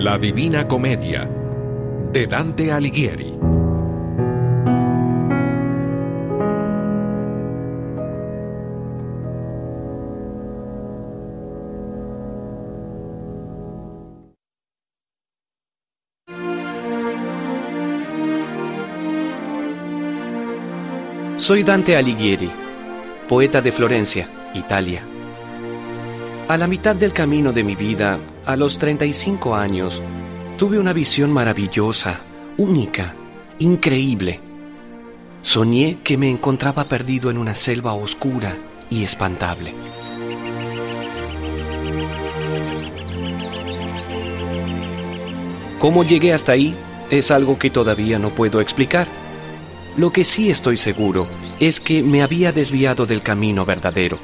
La Divina Comedia de Dante Alighieri. Soy Dante Alighieri, poeta de Florencia, Italia. A la mitad del camino de mi vida, a los 35 años, tuve una visión maravillosa, única, increíble. Soñé que me encontraba perdido en una selva oscura y espantable. ¿Cómo llegué hasta ahí? Es algo que todavía no puedo explicar. Lo que sí estoy seguro es que me había desviado del camino verdadero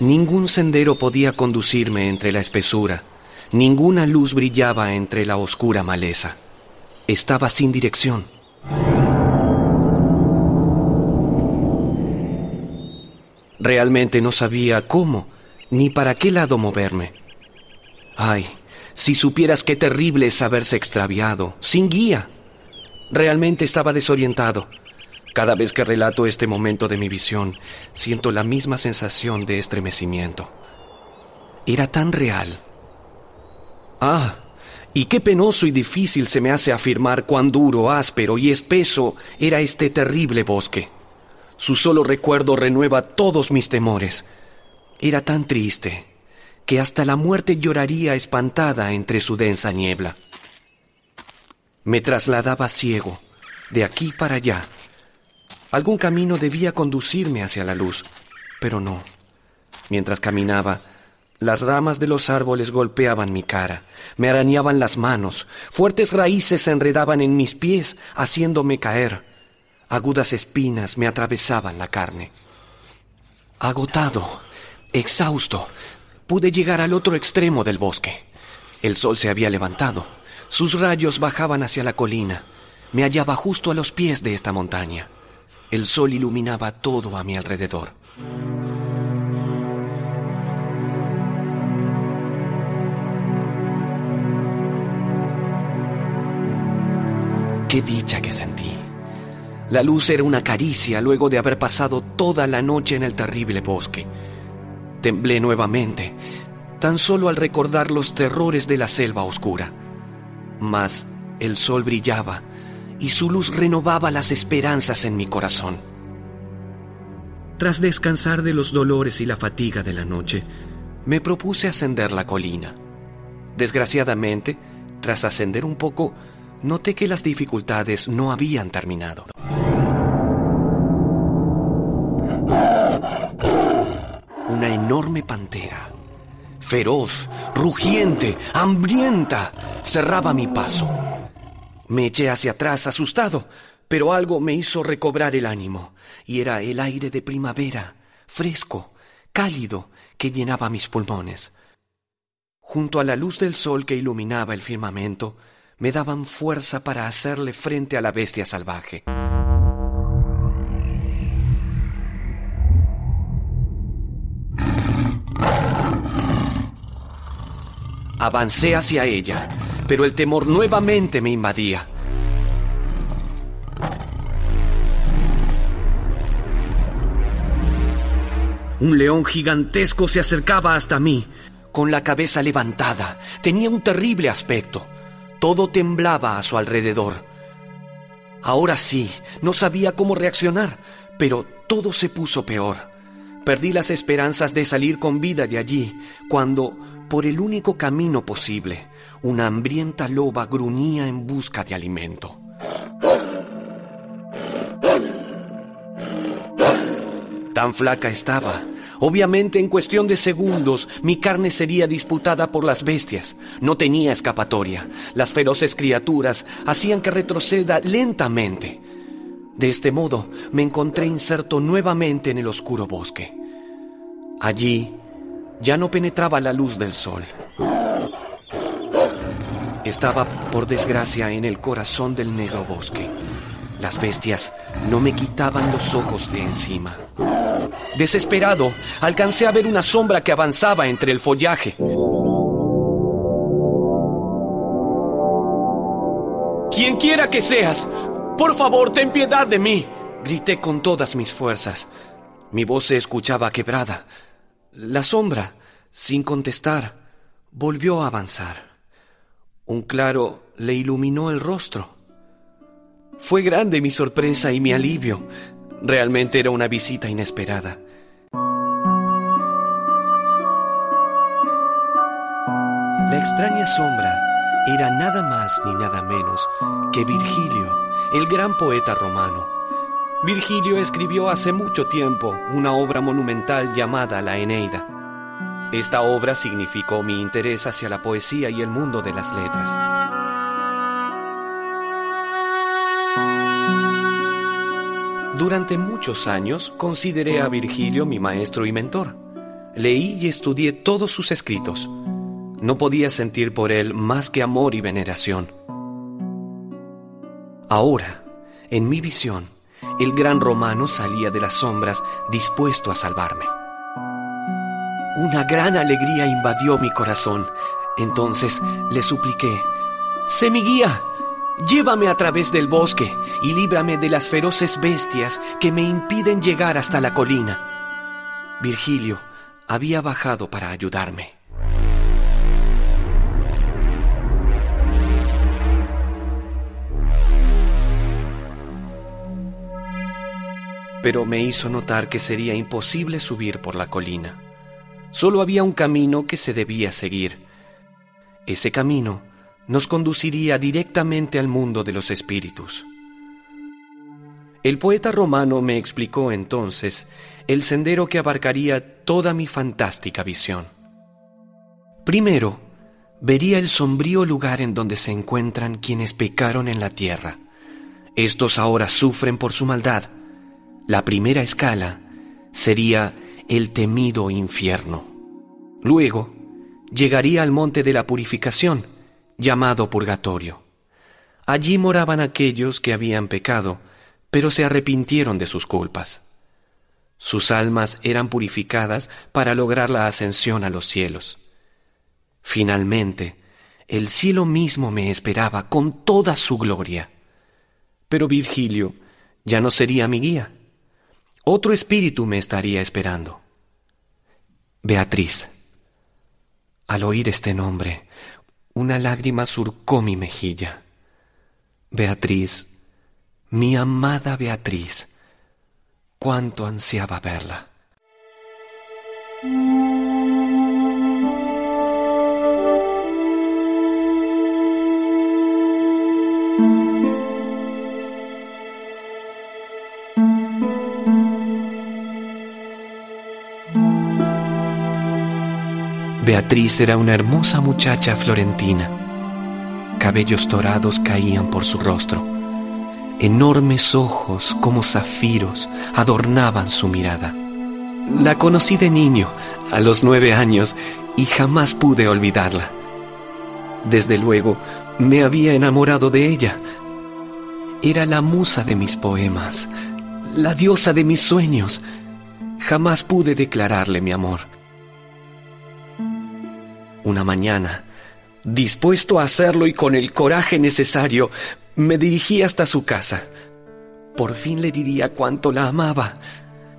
Ningún sendero podía conducirme entre la espesura, ninguna luz brillaba entre la oscura maleza. Estaba sin dirección. Realmente no sabía cómo ni para qué lado moverme. Ay, si supieras qué terrible es haberse extraviado, sin guía. Realmente estaba desorientado. Cada vez que relato este momento de mi visión, siento la misma sensación de estremecimiento. Era tan real. Ah, y qué penoso y difícil se me hace afirmar cuán duro, áspero y espeso era este terrible bosque. Su solo recuerdo renueva todos mis temores. Era tan triste que hasta la muerte lloraría espantada entre su densa niebla. Me trasladaba ciego, de aquí para allá, Algún camino debía conducirme hacia la luz, pero no. Mientras caminaba, las ramas de los árboles golpeaban mi cara, me arañaban las manos, fuertes raíces se enredaban en mis pies, haciéndome caer. Agudas espinas me atravesaban la carne. Agotado, exhausto, pude llegar al otro extremo del bosque. El sol se había levantado, sus rayos bajaban hacia la colina. Me hallaba justo a los pies de esta montaña. El sol iluminaba todo a mi alrededor. Qué dicha que sentí. La luz era una caricia luego de haber pasado toda la noche en el terrible bosque. Temblé nuevamente, tan solo al recordar los terrores de la selva oscura. Mas el sol brillaba y su luz renovaba las esperanzas en mi corazón. Tras descansar de los dolores y la fatiga de la noche, me propuse ascender la colina. Desgraciadamente, tras ascender un poco, noté que las dificultades no habían terminado. Una enorme pantera, feroz, rugiente, hambrienta, cerraba mi paso. Me eché hacia atrás asustado, pero algo me hizo recobrar el ánimo, y era el aire de primavera, fresco, cálido, que llenaba mis pulmones. Junto a la luz del sol que iluminaba el firmamento, me daban fuerza para hacerle frente a la bestia salvaje. Avancé hacia ella pero el temor nuevamente me invadía. Un león gigantesco se acercaba hasta mí, con la cabeza levantada. Tenía un terrible aspecto. Todo temblaba a su alrededor. Ahora sí, no sabía cómo reaccionar, pero todo se puso peor. Perdí las esperanzas de salir con vida de allí, cuando, por el único camino posible, una hambrienta loba gruñía en busca de alimento. Tan flaca estaba. Obviamente en cuestión de segundos mi carne sería disputada por las bestias. No tenía escapatoria. Las feroces criaturas hacían que retroceda lentamente. De este modo me encontré inserto nuevamente en el oscuro bosque. Allí ya no penetraba la luz del sol. Estaba, por desgracia, en el corazón del negro bosque. Las bestias no me quitaban los ojos de encima. Desesperado, alcancé a ver una sombra que avanzaba entre el follaje. quien quiera que seas, por favor, ten piedad de mí. Grité con todas mis fuerzas. Mi voz se escuchaba quebrada. La sombra, sin contestar, volvió a avanzar. Un claro le iluminó el rostro. Fue grande mi sorpresa y mi alivio. Realmente era una visita inesperada. La extraña sombra era nada más ni nada menos que Virgilio, el gran poeta romano. Virgilio escribió hace mucho tiempo una obra monumental llamada La Eneida. Esta obra significó mi interés hacia la poesía y el mundo de las letras. Durante muchos años consideré a Virgilio mi maestro y mentor. Leí y estudié todos sus escritos. No podía sentir por él más que amor y veneración. Ahora, en mi visión, el gran romano salía de las sombras dispuesto a salvarme. Una gran alegría invadió mi corazón. Entonces le supliqué, sé mi guía, llévame a través del bosque y líbrame de las feroces bestias que me impiden llegar hasta la colina. Virgilio había bajado para ayudarme. pero me hizo notar que sería imposible subir por la colina. Solo había un camino que se debía seguir. Ese camino nos conduciría directamente al mundo de los espíritus. El poeta romano me explicó entonces el sendero que abarcaría toda mi fantástica visión. Primero, vería el sombrío lugar en donde se encuentran quienes pecaron en la tierra. Estos ahora sufren por su maldad la primera escala sería el temido infierno. Luego llegaría al monte de la purificación, llamado purgatorio. Allí moraban aquellos que habían pecado, pero se arrepintieron de sus culpas. Sus almas eran purificadas para lograr la ascensión a los cielos. Finalmente, el cielo mismo me esperaba con toda su gloria. Pero Virgilio ya no sería mi guía otro espíritu me estaría esperando. Beatriz. Al oír este nombre, una lágrima surcó mi mejilla. Beatriz, mi amada Beatriz, cuánto ansiaba verla. Beatriz era una hermosa muchacha florentina. Cabellos dorados caían por su rostro. Enormes ojos como zafiros adornaban su mirada. La conocí de niño, a los nueve años, y jamás pude olvidarla. Desde luego, me había enamorado de ella. Era la musa de mis poemas, la diosa de mis sueños. Jamás pude declararle mi amor. Una mañana, dispuesto a hacerlo y con el coraje necesario, me dirigí hasta su casa. Por fin le diría cuánto la amaba.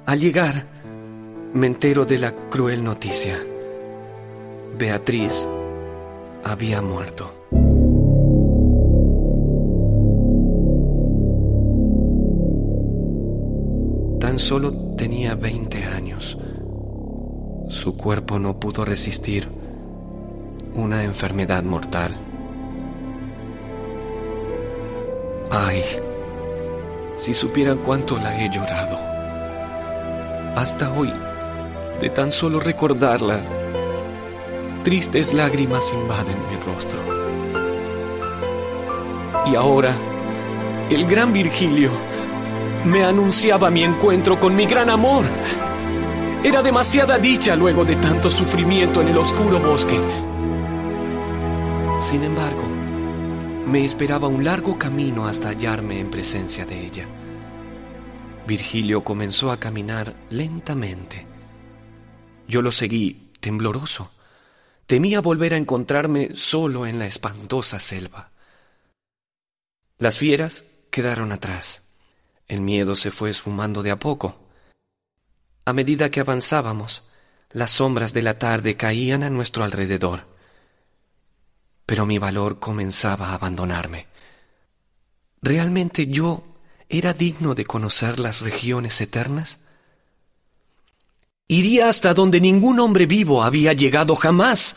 Al llegar, me entero de la cruel noticia. Beatriz había muerto. Tan solo tenía 20 años. Su cuerpo no pudo resistir una enfermedad mortal. Ay, si supieran cuánto la he llorado. Hasta hoy, de tan solo recordarla, tristes lágrimas invaden mi rostro. Y ahora, el gran Virgilio me anunciaba mi encuentro con mi gran amor. Era demasiada dicha luego de tanto sufrimiento en el oscuro bosque. Sin embargo, me esperaba un largo camino hasta hallarme en presencia de ella. Virgilio comenzó a caminar lentamente. Yo lo seguí, tembloroso. Temía volver a encontrarme solo en la espantosa selva. Las fieras quedaron atrás. El miedo se fue esfumando de a poco. A medida que avanzábamos, las sombras de la tarde caían a nuestro alrededor. Pero mi valor comenzaba a abandonarme. ¿Realmente yo era digno de conocer las regiones eternas? Iría hasta donde ningún hombre vivo había llegado jamás,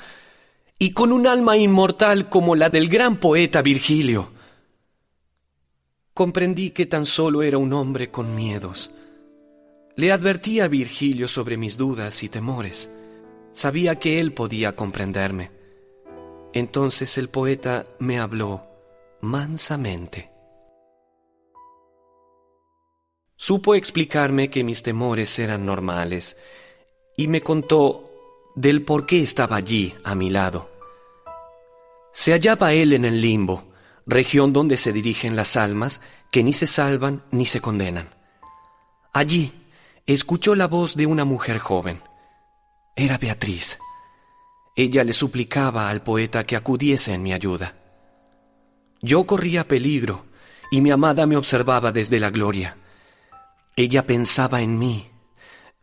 y con un alma inmortal como la del gran poeta Virgilio. Comprendí que tan solo era un hombre con miedos. Le advertí a Virgilio sobre mis dudas y temores. Sabía que él podía comprenderme. Entonces el poeta me habló mansamente. Supo explicarme que mis temores eran normales y me contó del por qué estaba allí a mi lado. Se hallaba él en el limbo, región donde se dirigen las almas que ni se salvan ni se condenan. Allí escuchó la voz de una mujer joven. Era Beatriz. Ella le suplicaba al poeta que acudiese en mi ayuda. Yo corría peligro y mi amada me observaba desde la gloria. Ella pensaba en mí.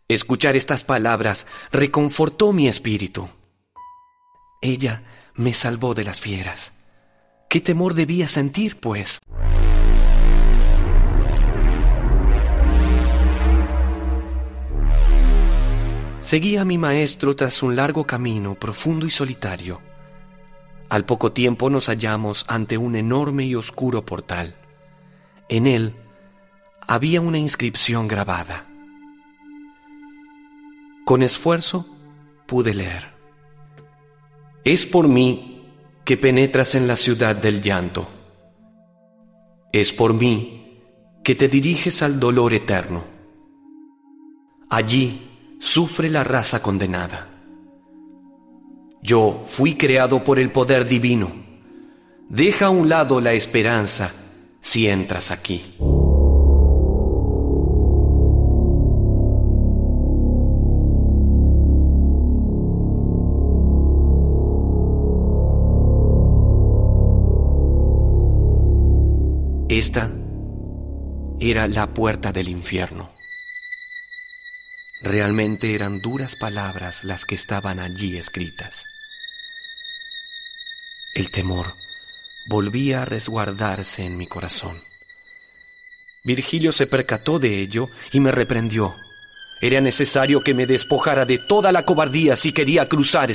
Escuchar estas palabras reconfortó mi espíritu. Ella me salvó de las fieras. ¿Qué temor debía sentir, pues? Seguí a mi maestro tras un largo camino profundo y solitario. Al poco tiempo nos hallamos ante un enorme y oscuro portal. En él había una inscripción grabada. Con esfuerzo pude leer. Es por mí que penetras en la ciudad del llanto. Es por mí que te diriges al dolor eterno. Allí sufre la raza condenada. Yo fui creado por el poder divino. Deja a un lado la esperanza si entras aquí. Esta era la puerta del infierno. Realmente eran duras palabras las que estaban allí escritas. El temor volvía a resguardarse en mi corazón. Virgilio se percató de ello y me reprendió. Era necesario que me despojara de toda la cobardía si quería cruzar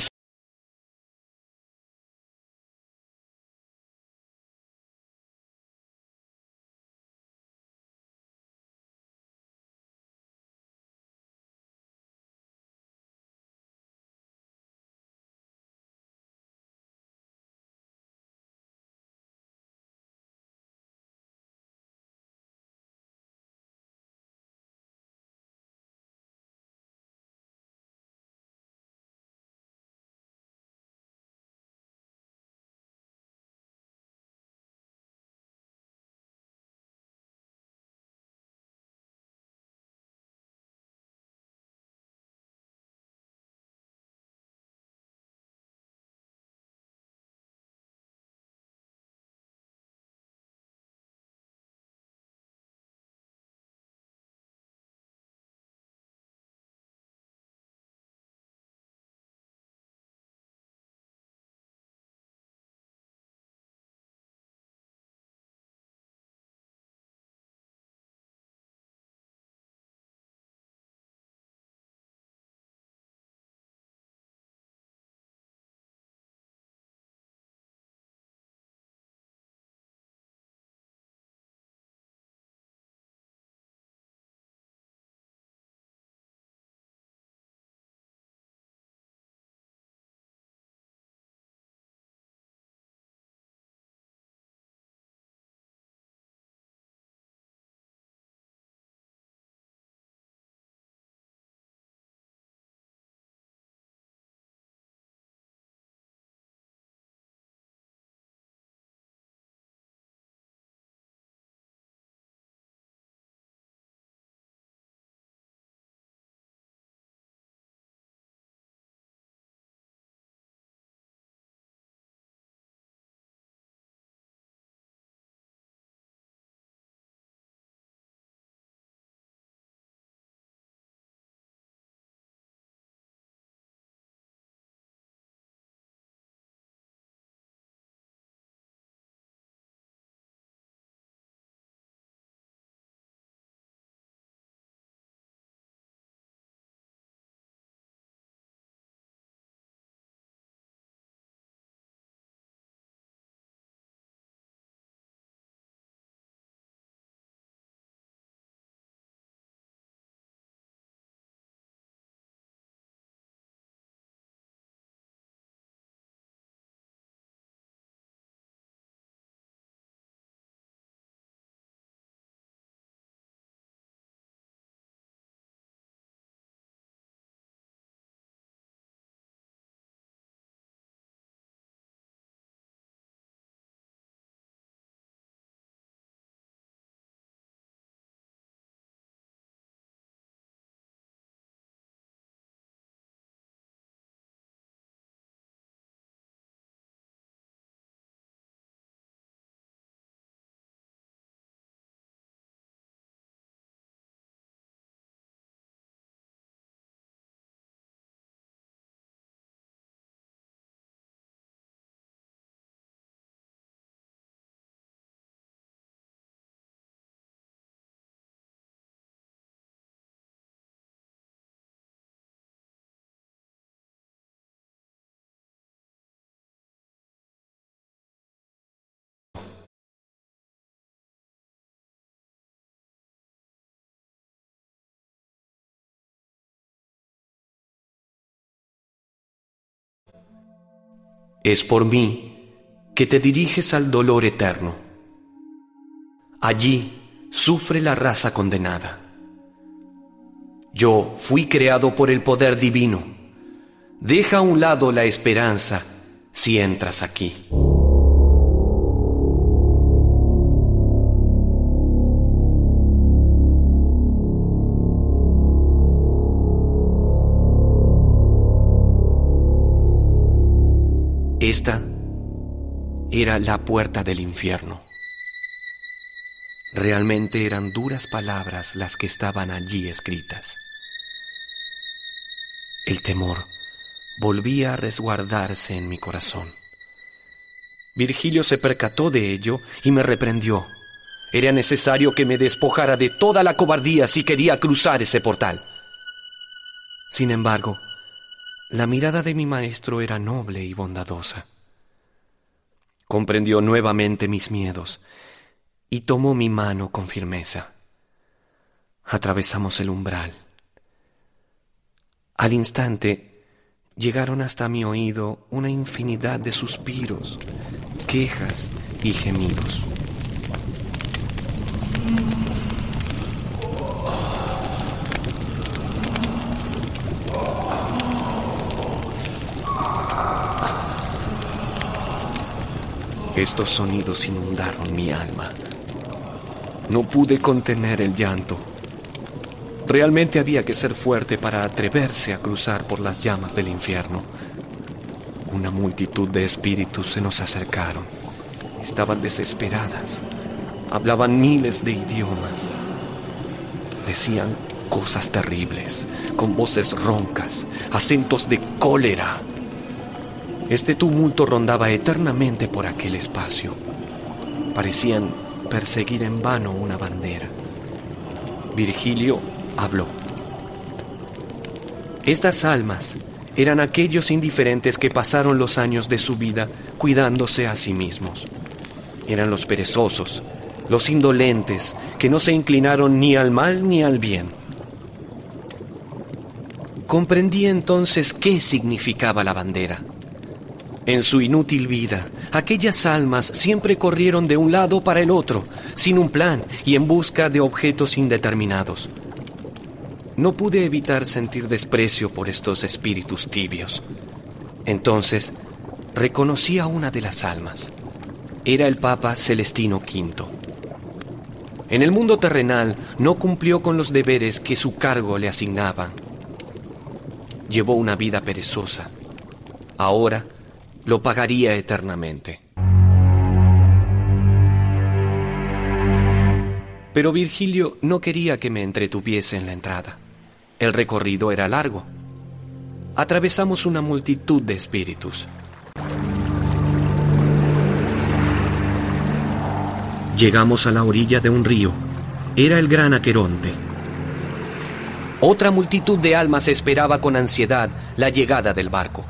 Es por mí que te diriges al dolor eterno. Allí sufre la raza condenada. Yo fui creado por el poder divino. Deja a un lado la esperanza si entras aquí. Era la puerta del infierno. Realmente eran duras palabras las que estaban allí escritas. El temor volvía a resguardarse en mi corazón. Virgilio se percató de ello y me reprendió. Era necesario que me despojara de toda la cobardía si quería cruzar ese portal. Sin embargo, la mirada de mi maestro era noble y bondadosa. Comprendió nuevamente mis miedos y tomó mi mano con firmeza. Atravesamos el umbral. Al instante llegaron hasta mi oído una infinidad de suspiros, quejas y gemidos. Estos sonidos inundaron mi alma. No pude contener el llanto. Realmente había que ser fuerte para atreverse a cruzar por las llamas del infierno. Una multitud de espíritus se nos acercaron. Estaban desesperadas. Hablaban miles de idiomas. Decían cosas terribles, con voces roncas, acentos de cólera este tumulto rondaba eternamente por aquel espacio. Parecían perseguir en vano una bandera. Virgilio habló. Estas almas eran aquellos indiferentes que pasaron los años de su vida cuidándose a sí mismos. Eran los perezosos, los indolentes, que no se inclinaron ni al mal ni al bien. Comprendí entonces qué significaba la bandera. En su inútil vida, aquellas almas siempre corrieron de un lado para el otro, sin un plan y en busca de objetos indeterminados. No pude evitar sentir desprecio por estos espíritus tibios. Entonces, reconocí a una de las almas. Era el Papa Celestino V. En el mundo terrenal no cumplió con los deberes que su cargo le asignaba. Llevó una vida perezosa. Ahora, lo pagaría eternamente. Pero Virgilio no quería que me entretuviese en la entrada. El recorrido era largo. Atravesamos una multitud de espíritus. Llegamos a la orilla de un río. Era el gran Aqueronte. Otra multitud de almas esperaba con ansiedad la llegada del barco.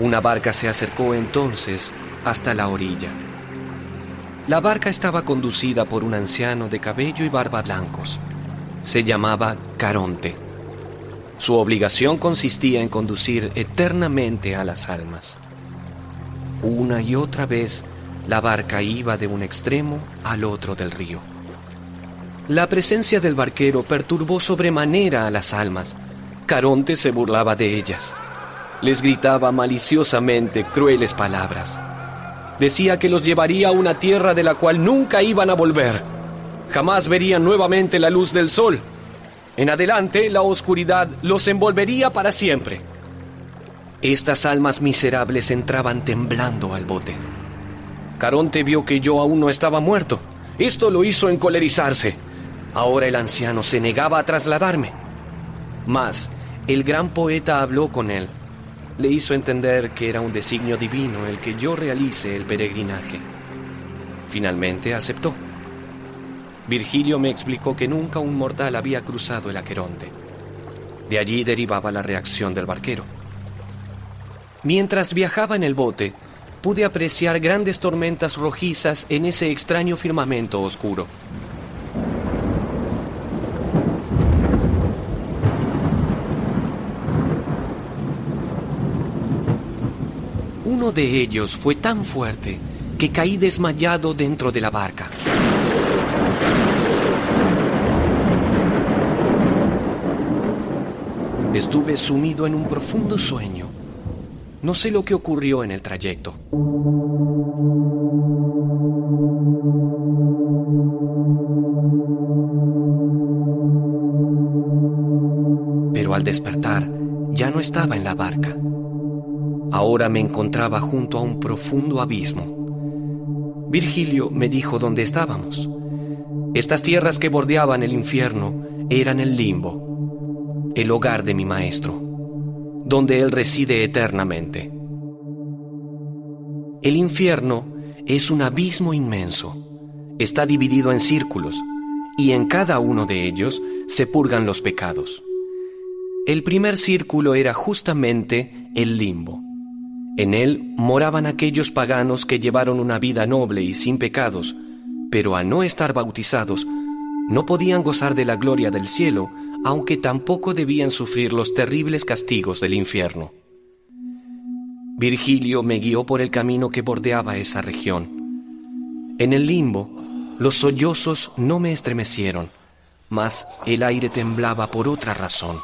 Una barca se acercó entonces hasta la orilla. La barca estaba conducida por un anciano de cabello y barba blancos. Se llamaba Caronte. Su obligación consistía en conducir eternamente a las almas. Una y otra vez la barca iba de un extremo al otro del río. La presencia del barquero perturbó sobremanera a las almas. Caronte se burlaba de ellas les gritaba maliciosamente crueles palabras. Decía que los llevaría a una tierra de la cual nunca iban a volver. Jamás verían nuevamente la luz del sol. En adelante la oscuridad los envolvería para siempre. Estas almas miserables entraban temblando al bote. Caronte vio que yo aún no estaba muerto. Esto lo hizo encolerizarse. Ahora el anciano se negaba a trasladarme. Mas el gran poeta habló con él le hizo entender que era un designio divino el que yo realice el peregrinaje. Finalmente aceptó. Virgilio me explicó que nunca un mortal había cruzado el Aqueronte. De allí derivaba la reacción del barquero. Mientras viajaba en el bote, pude apreciar grandes tormentas rojizas en ese extraño firmamento oscuro. Uno de ellos fue tan fuerte que caí desmayado dentro de la barca. Estuve sumido en un profundo sueño. No sé lo que ocurrió en el trayecto. Pero al despertar, ya no estaba en la barca. Ahora me encontraba junto a un profundo abismo. Virgilio me dijo dónde estábamos. Estas tierras que bordeaban el infierno eran el limbo, el hogar de mi maestro, donde él reside eternamente. El infierno es un abismo inmenso. Está dividido en círculos y en cada uno de ellos se purgan los pecados. El primer círculo era justamente el limbo. En él moraban aquellos paganos que llevaron una vida noble y sin pecados, pero al no estar bautizados, no podían gozar de la gloria del cielo, aunque tampoco debían sufrir los terribles castigos del infierno. Virgilio me guió por el camino que bordeaba esa región. En el limbo, los sollozos no me estremecieron, mas el aire temblaba por otra razón.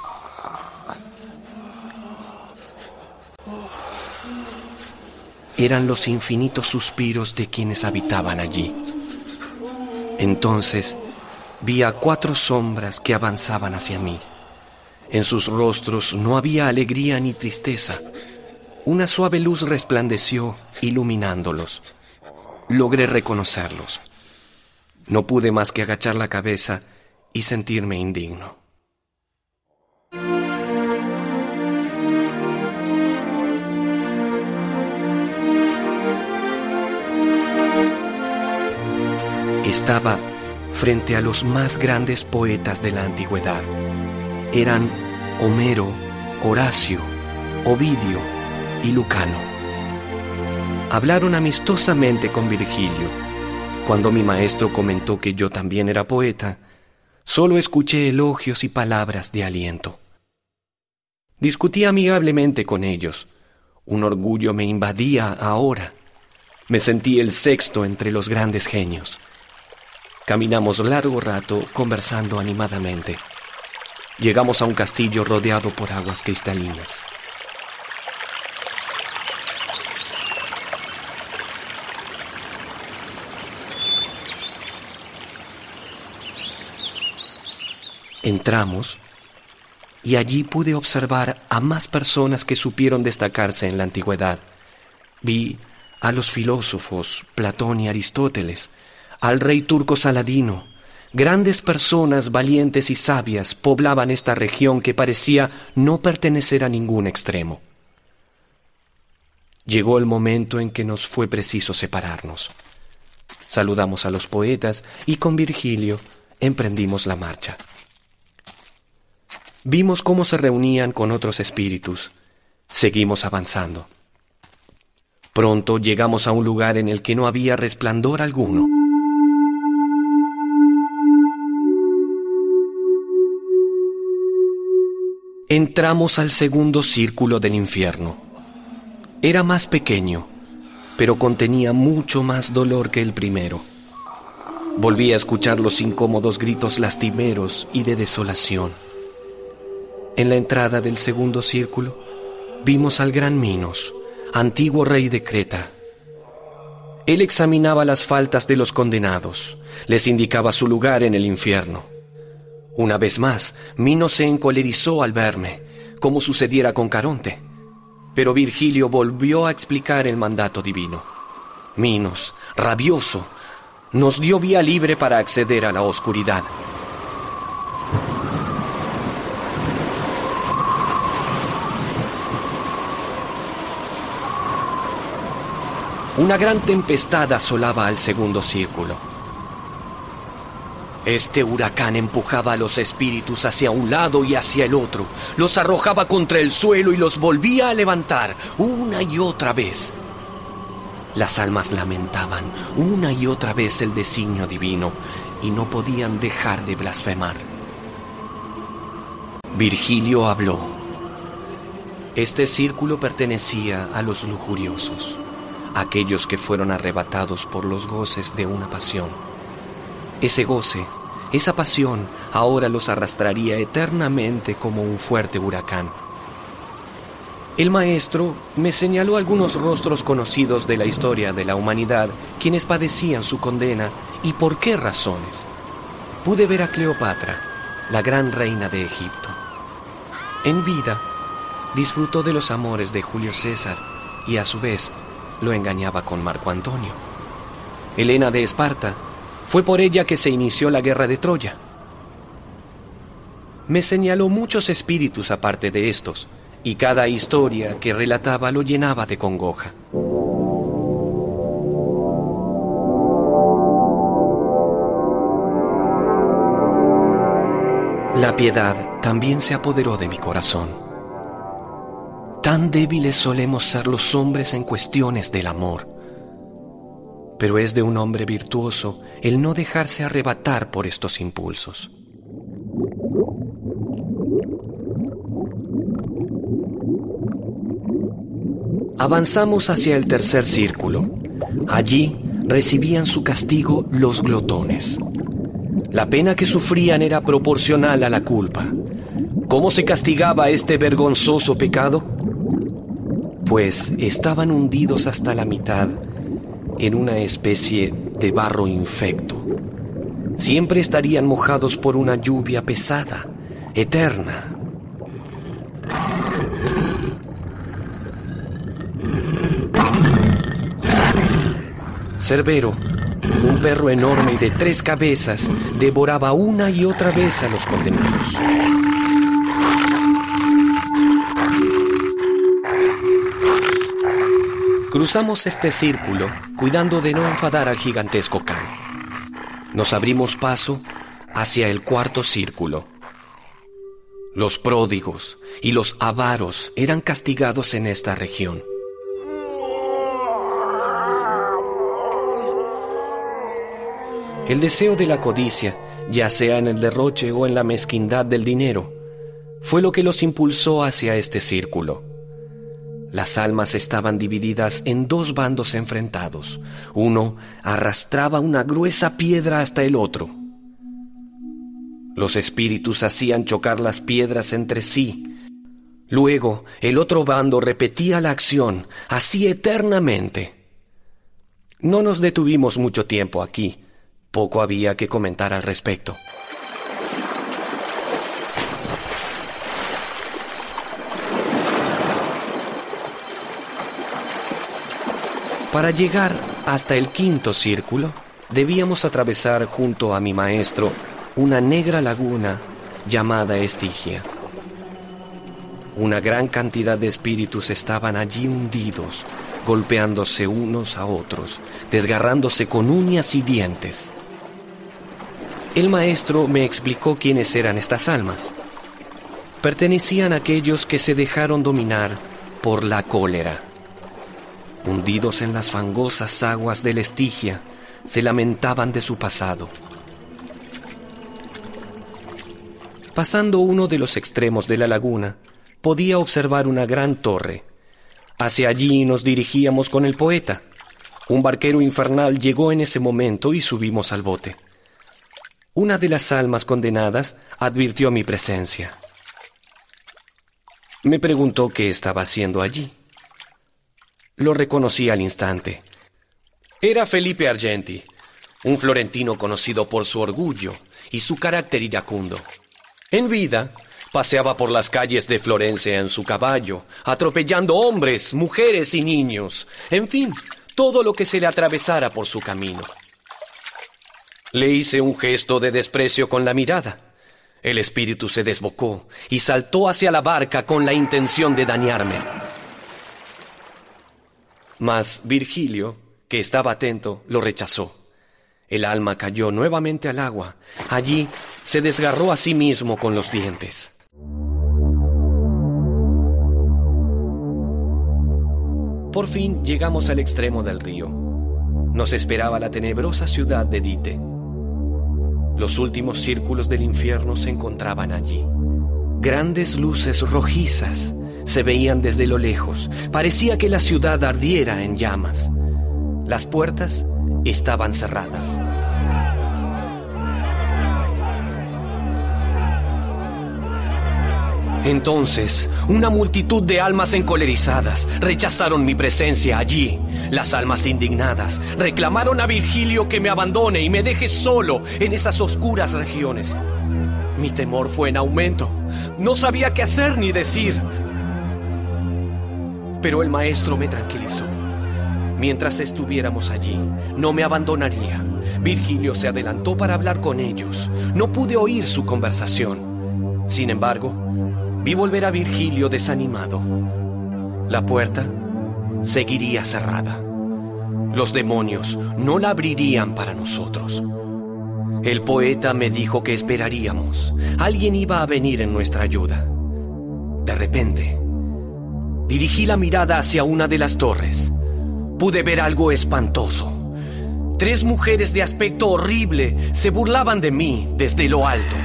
Eran los infinitos suspiros de quienes habitaban allí. Entonces vi a cuatro sombras que avanzaban hacia mí. En sus rostros no había alegría ni tristeza, una suave luz resplandeció, iluminándolos. Logré reconocerlos. No pude más que agachar la cabeza y sentirme indigno. Estaba frente a los más grandes poetas de la antigüedad. Eran Homero, Horacio, Ovidio, y Lucano. Hablaron amistosamente con Virgilio. Cuando mi maestro comentó que yo también era poeta, solo escuché elogios y palabras de aliento. Discutí amigablemente con ellos. Un orgullo me invadía ahora. Me sentí el sexto entre los grandes genios. Caminamos largo rato conversando animadamente. Llegamos a un castillo rodeado por aguas cristalinas. Entramos y allí pude observar a más personas que supieron destacarse en la antigüedad. Vi a los filósofos Platón y Aristóteles, al rey turco Saladino. Grandes personas valientes y sabias poblaban esta región que parecía no pertenecer a ningún extremo. Llegó el momento en que nos fue preciso separarnos. Saludamos a los poetas y con Virgilio emprendimos la marcha. Vimos cómo se reunían con otros espíritus. Seguimos avanzando. Pronto llegamos a un lugar en el que no había resplandor alguno. Entramos al segundo círculo del infierno. Era más pequeño, pero contenía mucho más dolor que el primero. Volví a escuchar los incómodos gritos lastimeros y de desolación. En la entrada del segundo círculo vimos al gran Minos, antiguo rey de Creta. Él examinaba las faltas de los condenados, les indicaba su lugar en el infierno. Una vez más, Minos se encolerizó al verme, como sucediera con Caronte. Pero Virgilio volvió a explicar el mandato divino. Minos, rabioso, nos dio vía libre para acceder a la oscuridad. Una gran tempestad asolaba al segundo círculo. Este huracán empujaba a los espíritus hacia un lado y hacia el otro, los arrojaba contra el suelo y los volvía a levantar una y otra vez. Las almas lamentaban una y otra vez el designio divino y no podían dejar de blasfemar. Virgilio habló. Este círculo pertenecía a los lujuriosos, aquellos que fueron arrebatados por los goces de una pasión. Ese goce, esa pasión, ahora los arrastraría eternamente como un fuerte huracán. El maestro me señaló algunos rostros conocidos de la historia de la humanidad, quienes padecían su condena y por qué razones. Pude ver a Cleopatra, la gran reina de Egipto. En vida, disfrutó de los amores de Julio César y a su vez lo engañaba con Marco Antonio. Helena de Esparta, fue por ella que se inició la guerra de Troya. Me señaló muchos espíritus aparte de estos, y cada historia que relataba lo llenaba de congoja. La piedad también se apoderó de mi corazón. Tan débiles solemos ser los hombres en cuestiones del amor. Pero es de un hombre virtuoso el no dejarse arrebatar por estos impulsos. Avanzamos hacia el tercer círculo. Allí recibían su castigo los glotones. La pena que sufrían era proporcional a la culpa. ¿Cómo se castigaba este vergonzoso pecado? pues estaban hundidos hasta la mitad en una especie de barro infecto. Siempre estarían mojados por una lluvia pesada, eterna. Cerbero, un perro enorme y de tres cabezas, devoraba una y otra vez a los condenados. Cruzamos este círculo cuidando de no enfadar al gigantesco Khan. Nos abrimos paso hacia el cuarto círculo. Los pródigos y los avaros eran castigados en esta región. El deseo de la codicia, ya sea en el derroche o en la mezquindad del dinero, fue lo que los impulsó hacia este círculo. Las almas estaban divididas en dos bandos enfrentados. Uno arrastraba una gruesa piedra hasta el otro. Los espíritus hacían chocar las piedras entre sí. Luego el otro bando repetía la acción, así eternamente. No nos detuvimos mucho tiempo aquí. Poco había que comentar al respecto. Para llegar hasta el quinto círculo, debíamos atravesar junto a mi maestro una negra laguna llamada Estigia. Una gran cantidad de espíritus estaban allí hundidos, golpeándose unos a otros, desgarrándose con uñas y dientes. El maestro me explicó quiénes eran estas almas. Pertenecían a aquellos que se dejaron dominar por la cólera hundidos en las fangosas aguas del Estigia, se lamentaban de su pasado. Pasando uno de los extremos de la laguna, podía observar una gran torre. Hacia allí nos dirigíamos con el poeta. Un barquero infernal llegó en ese momento y subimos al bote. Una de las almas condenadas advirtió mi presencia. Me preguntó qué estaba haciendo allí. Lo reconocí al instante. Era Felipe Argenti, un florentino conocido por su orgullo y su carácter iracundo. En vida, paseaba por las calles de Florencia en su caballo, atropellando hombres, mujeres y niños, en fin, todo lo que se le atravesara por su camino. Le hice un gesto de desprecio con la mirada. El espíritu se desbocó y saltó hacia la barca con la intención de dañarme. Mas Virgilio, que estaba atento, lo rechazó. El alma cayó nuevamente al agua. Allí se desgarró a sí mismo con los dientes. Por fin llegamos al extremo del río. Nos esperaba la tenebrosa ciudad de Dite. Los últimos círculos del infierno se encontraban allí. Grandes luces rojizas se veían desde lo lejos. Parecía que la ciudad ardiera en llamas. Las puertas estaban cerradas. Entonces, una multitud de almas encolerizadas rechazaron mi presencia allí. Las almas indignadas reclamaron a Virgilio que me abandone y me deje solo en esas oscuras regiones. Mi temor fue en aumento. No sabía qué hacer ni decir. Pero el maestro me tranquilizó. Mientras estuviéramos allí, no me abandonaría. Virgilio se adelantó para hablar con ellos. No pude oír su conversación. Sin embargo, Vi volver a Virgilio desanimado. La puerta seguiría cerrada. Los demonios no la abrirían para nosotros. El poeta me dijo que esperaríamos. Alguien iba a venir en nuestra ayuda. De repente, dirigí la mirada hacia una de las torres. Pude ver algo espantoso. Tres mujeres de aspecto horrible se burlaban de mí desde lo alto.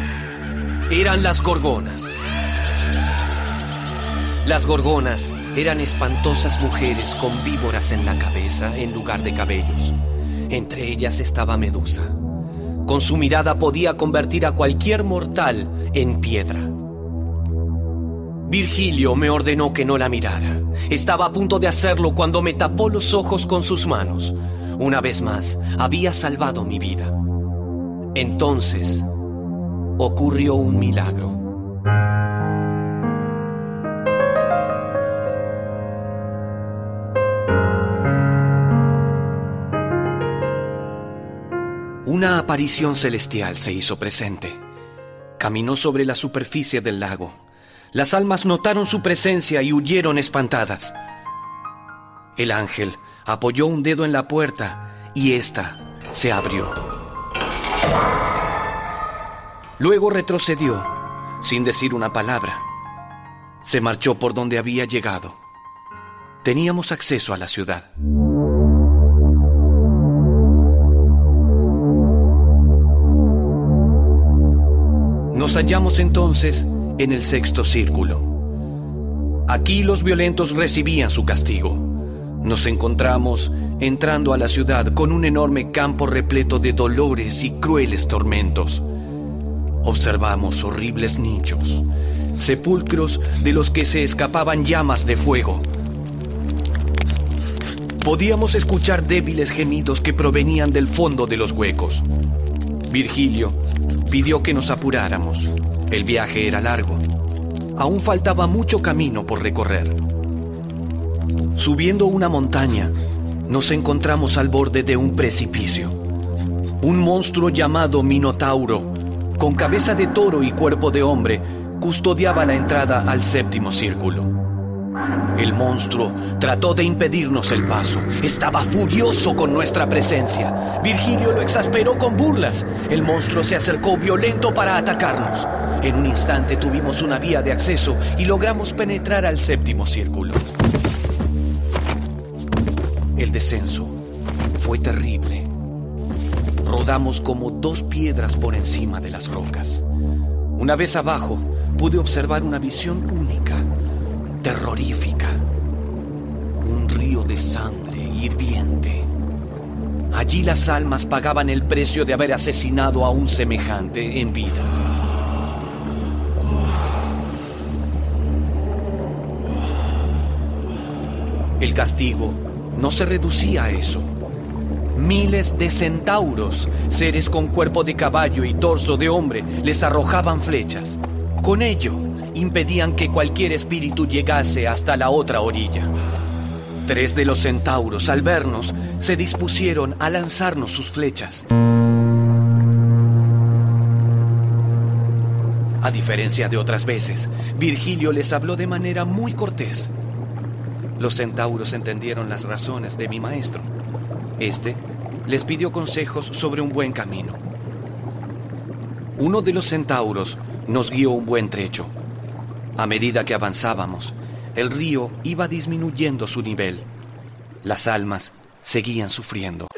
Eran las gorgonas. Las gorgonas eran espantosas mujeres con víboras en la cabeza en lugar de cabellos. Entre ellas estaba Medusa. Con su mirada podía convertir a cualquier mortal en piedra. Virgilio me ordenó que no la mirara. Estaba a punto de hacerlo cuando me tapó los ojos con sus manos. Una vez más, había salvado mi vida. Entonces, ocurrió un milagro. Una aparición celestial se hizo presente. Caminó sobre la superficie del lago. Las almas notaron su presencia y huyeron espantadas. El ángel apoyó un dedo en la puerta y ésta se abrió. Luego retrocedió, sin decir una palabra. Se marchó por donde había llegado. Teníamos acceso a la ciudad. Nos hallamos entonces en el sexto círculo. Aquí los violentos recibían su castigo. Nos encontramos entrando a la ciudad con un enorme campo repleto de dolores y crueles tormentos. Observamos horribles nichos, sepulcros de los que se escapaban llamas de fuego. Podíamos escuchar débiles gemidos que provenían del fondo de los huecos. Virgilio pidió que nos apuráramos. El viaje era largo. Aún faltaba mucho camino por recorrer. Subiendo una montaña, nos encontramos al borde de un precipicio. Un monstruo llamado Minotauro, con cabeza de toro y cuerpo de hombre, custodiaba la entrada al séptimo círculo. El monstruo trató de impedirnos el paso. Estaba furioso con nuestra presencia. Virgilio lo exasperó con burlas. El monstruo se acercó violento para atacarnos. En un instante tuvimos una vía de acceso y logramos penetrar al séptimo círculo. El descenso fue terrible. Rodamos como dos piedras por encima de las rocas. Una vez abajo, pude observar una visión única terrorífica. Un río de sangre hirviente. Allí las almas pagaban el precio de haber asesinado a un semejante en vida. El castigo no se reducía a eso. Miles de centauros, seres con cuerpo de caballo y torso de hombre, les arrojaban flechas. Con ello, impedían que cualquier espíritu llegase hasta la otra orilla. Tres de los centauros, al vernos, se dispusieron a lanzarnos sus flechas. A diferencia de otras veces, Virgilio les habló de manera muy cortés. Los centauros entendieron las razones de mi maestro. Este les pidió consejos sobre un buen camino. Uno de los centauros nos guió un buen trecho. A medida que avanzábamos, el río iba disminuyendo su nivel. Las almas seguían sufriendo.